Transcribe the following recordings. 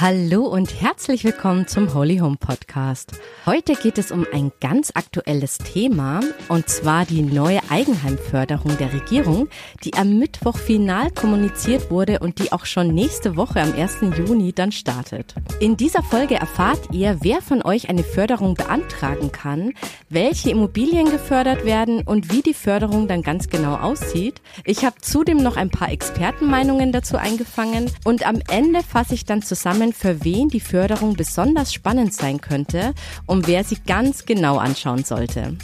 Hallo und herzlich willkommen zum Holy Home Podcast. Heute geht es um ein ganz aktuelles Thema und zwar die neue Eigenheimförderung der Regierung, die am Mittwoch final kommuniziert wurde und die auch schon nächste Woche am 1. Juni dann startet. In dieser Folge erfahrt ihr, wer von euch eine Förderung beantragen kann, welche Immobilien gefördert werden und wie die Förderung dann ganz genau aussieht. Ich habe zudem noch ein paar Expertenmeinungen dazu eingefangen und am Ende fasse ich dann zusammen, Namen, für wen die Förderung besonders spannend sein könnte und wer sie ganz genau anschauen sollte.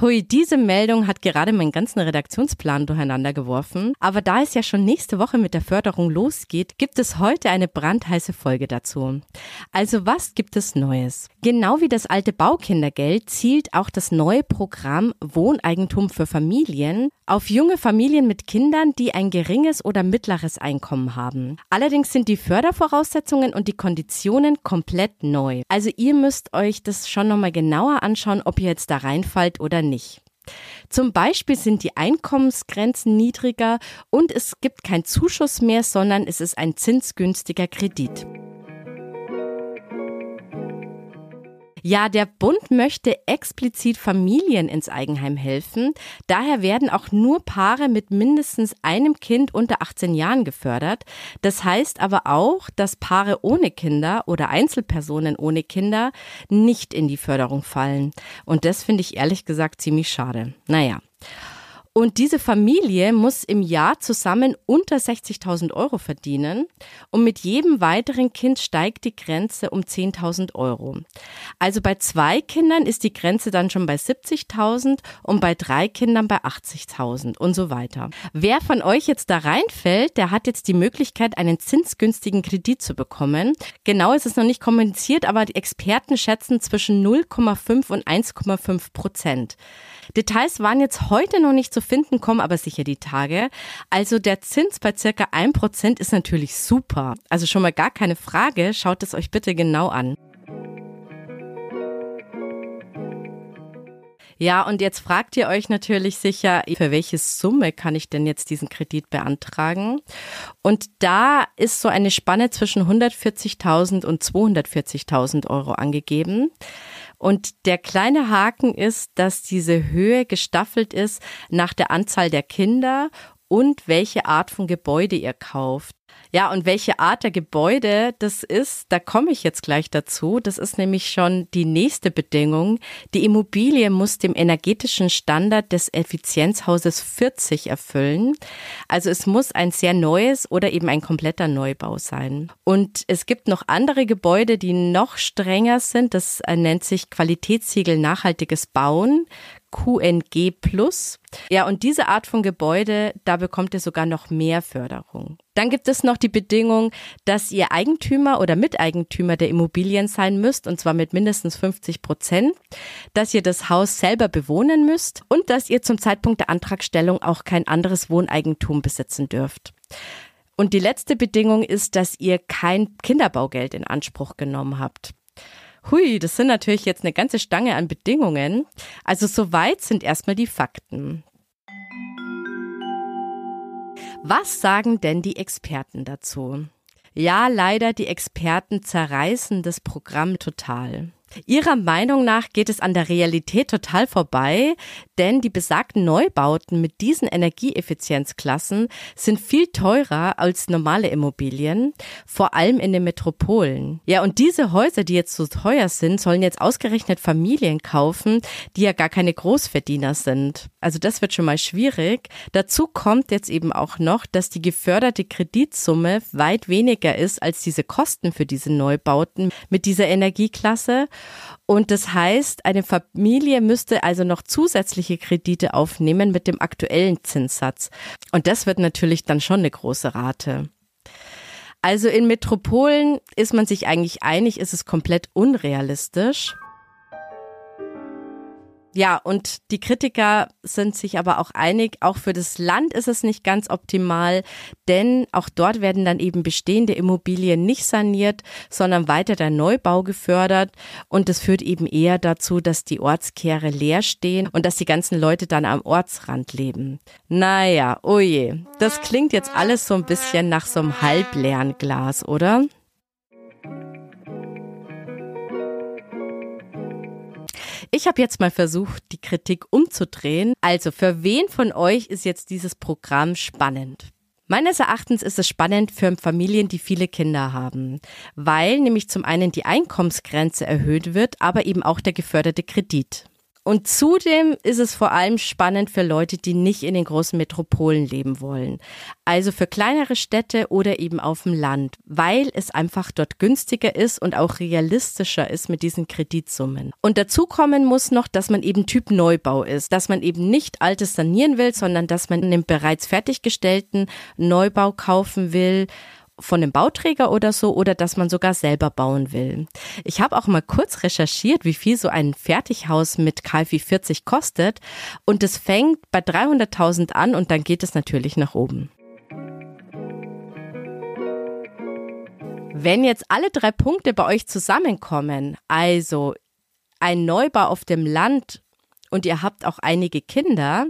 Hui, diese Meldung hat gerade meinen ganzen Redaktionsplan durcheinander geworfen. Aber da es ja schon nächste Woche mit der Förderung losgeht, gibt es heute eine brandheiße Folge dazu. Also was gibt es Neues? Genau wie das alte Baukindergeld zielt auch das neue Programm Wohneigentum für Familien auf junge Familien mit Kindern, die ein geringes oder mittleres Einkommen haben. Allerdings sind die Fördervoraussetzungen und die Konditionen komplett neu. Also ihr müsst euch das schon nochmal genauer anschauen, ob ihr jetzt da reinfallt oder nicht. Zum Beispiel sind die Einkommensgrenzen niedriger und es gibt keinen Zuschuss mehr, sondern es ist ein zinsgünstiger Kredit. Ja, der Bund möchte explizit Familien ins Eigenheim helfen. Daher werden auch nur Paare mit mindestens einem Kind unter 18 Jahren gefördert. Das heißt aber auch, dass Paare ohne Kinder oder Einzelpersonen ohne Kinder nicht in die Förderung fallen. Und das finde ich ehrlich gesagt ziemlich schade. Naja. Und diese Familie muss im Jahr zusammen unter 60.000 Euro verdienen. Und mit jedem weiteren Kind steigt die Grenze um 10.000 Euro. Also bei zwei Kindern ist die Grenze dann schon bei 70.000 und bei drei Kindern bei 80.000 und so weiter. Wer von euch jetzt da reinfällt, der hat jetzt die Möglichkeit, einen zinsgünstigen Kredit zu bekommen. Genau ist es noch nicht kommuniziert, aber die Experten schätzen zwischen 0,5 und 1,5 Prozent. Details waren jetzt heute noch nicht zu finden, kommen aber sicher die Tage. Also der Zins bei circa 1% ist natürlich super. Also schon mal gar keine Frage. Schaut es euch bitte genau an. Ja, und jetzt fragt ihr euch natürlich sicher, für welche Summe kann ich denn jetzt diesen Kredit beantragen? Und da ist so eine Spanne zwischen 140.000 und 240.000 Euro angegeben. Und der kleine Haken ist, dass diese Höhe gestaffelt ist nach der Anzahl der Kinder und welche Art von Gebäude ihr kauft. Ja, und welche Art der Gebäude das ist, da komme ich jetzt gleich dazu. Das ist nämlich schon die nächste Bedingung. Die Immobilie muss dem energetischen Standard des Effizienzhauses 40 erfüllen. Also es muss ein sehr neues oder eben ein kompletter Neubau sein. Und es gibt noch andere Gebäude, die noch strenger sind. Das nennt sich Qualitätssiegel nachhaltiges Bauen. QNG Plus. Ja, und diese Art von Gebäude, da bekommt ihr sogar noch mehr Förderung. Dann gibt es noch die Bedingung, dass ihr Eigentümer oder Miteigentümer der Immobilien sein müsst, und zwar mit mindestens 50 Prozent, dass ihr das Haus selber bewohnen müsst und dass ihr zum Zeitpunkt der Antragstellung auch kein anderes Wohneigentum besitzen dürft. Und die letzte Bedingung ist, dass ihr kein Kinderbaugeld in Anspruch genommen habt. Hui, das sind natürlich jetzt eine ganze Stange an Bedingungen. Also soweit sind erstmal die Fakten. Was sagen denn die Experten dazu? Ja, leider, die Experten zerreißen das Programm total. Ihrer Meinung nach geht es an der Realität total vorbei, denn die besagten Neubauten mit diesen Energieeffizienzklassen sind viel teurer als normale Immobilien, vor allem in den Metropolen. Ja, und diese Häuser, die jetzt so teuer sind, sollen jetzt ausgerechnet Familien kaufen, die ja gar keine Großverdiener sind. Also das wird schon mal schwierig. Dazu kommt jetzt eben auch noch, dass die geförderte Kreditsumme weit weniger ist als diese Kosten für diese Neubauten mit dieser Energieklasse. Und das heißt, eine Familie müsste also noch zusätzliche Kredite aufnehmen mit dem aktuellen Zinssatz. Und das wird natürlich dann schon eine große Rate. Also in Metropolen ist man sich eigentlich einig, ist es komplett unrealistisch. Ja, und die Kritiker sind sich aber auch einig, auch für das Land ist es nicht ganz optimal, denn auch dort werden dann eben bestehende Immobilien nicht saniert, sondern weiter der Neubau gefördert und das führt eben eher dazu, dass die Ortskehre leer stehen und dass die ganzen Leute dann am Ortsrand leben. Naja, oh je, das klingt jetzt alles so ein bisschen nach so einem halbleeren Glas, oder? Ich habe jetzt mal versucht, die Kritik umzudrehen. Also für wen von euch ist jetzt dieses Programm spannend? Meines Erachtens ist es spannend für Familien, die viele Kinder haben, weil nämlich zum einen die Einkommensgrenze erhöht wird, aber eben auch der geförderte Kredit. Und zudem ist es vor allem spannend für Leute, die nicht in den großen Metropolen leben wollen. Also für kleinere Städte oder eben auf dem Land, weil es einfach dort günstiger ist und auch realistischer ist mit diesen Kreditsummen. Und dazu kommen muss noch, dass man eben Typ Neubau ist, dass man eben nicht altes sanieren will, sondern dass man einen bereits fertiggestellten Neubau kaufen will von einem Bauträger oder so oder dass man sogar selber bauen will. Ich habe auch mal kurz recherchiert, wie viel so ein Fertighaus mit KfW 40 kostet und es fängt bei 300.000 an und dann geht es natürlich nach oben. Wenn jetzt alle drei Punkte bei euch zusammenkommen, also ein Neubau auf dem Land und ihr habt auch einige Kinder,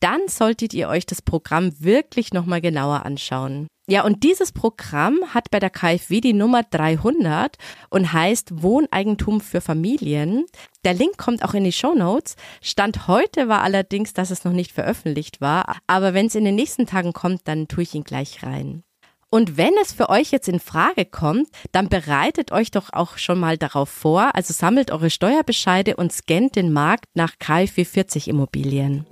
dann solltet ihr euch das Programm wirklich nochmal genauer anschauen. Ja, und dieses Programm hat bei der KfW die Nummer 300 und heißt Wohneigentum für Familien. Der Link kommt auch in die Show Notes. Stand heute war allerdings, dass es noch nicht veröffentlicht war, aber wenn es in den nächsten Tagen kommt, dann tue ich ihn gleich rein. Und wenn es für euch jetzt in Frage kommt, dann bereitet euch doch auch schon mal darauf vor, also sammelt eure Steuerbescheide und scannt den Markt nach KfW 40 Immobilien.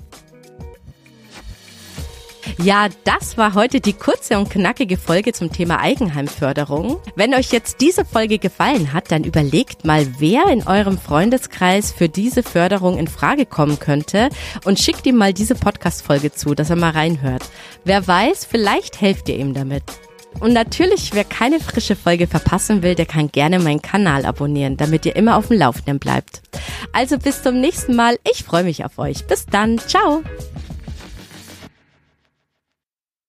Ja, das war heute die kurze und knackige Folge zum Thema Eigenheimförderung. Wenn euch jetzt diese Folge gefallen hat, dann überlegt mal, wer in eurem Freundeskreis für diese Förderung in Frage kommen könnte und schickt ihm mal diese Podcast-Folge zu, dass er mal reinhört. Wer weiß, vielleicht helft ihr ihm damit. Und natürlich, wer keine frische Folge verpassen will, der kann gerne meinen Kanal abonnieren, damit ihr immer auf dem Laufenden bleibt. Also bis zum nächsten Mal. Ich freue mich auf euch. Bis dann. Ciao.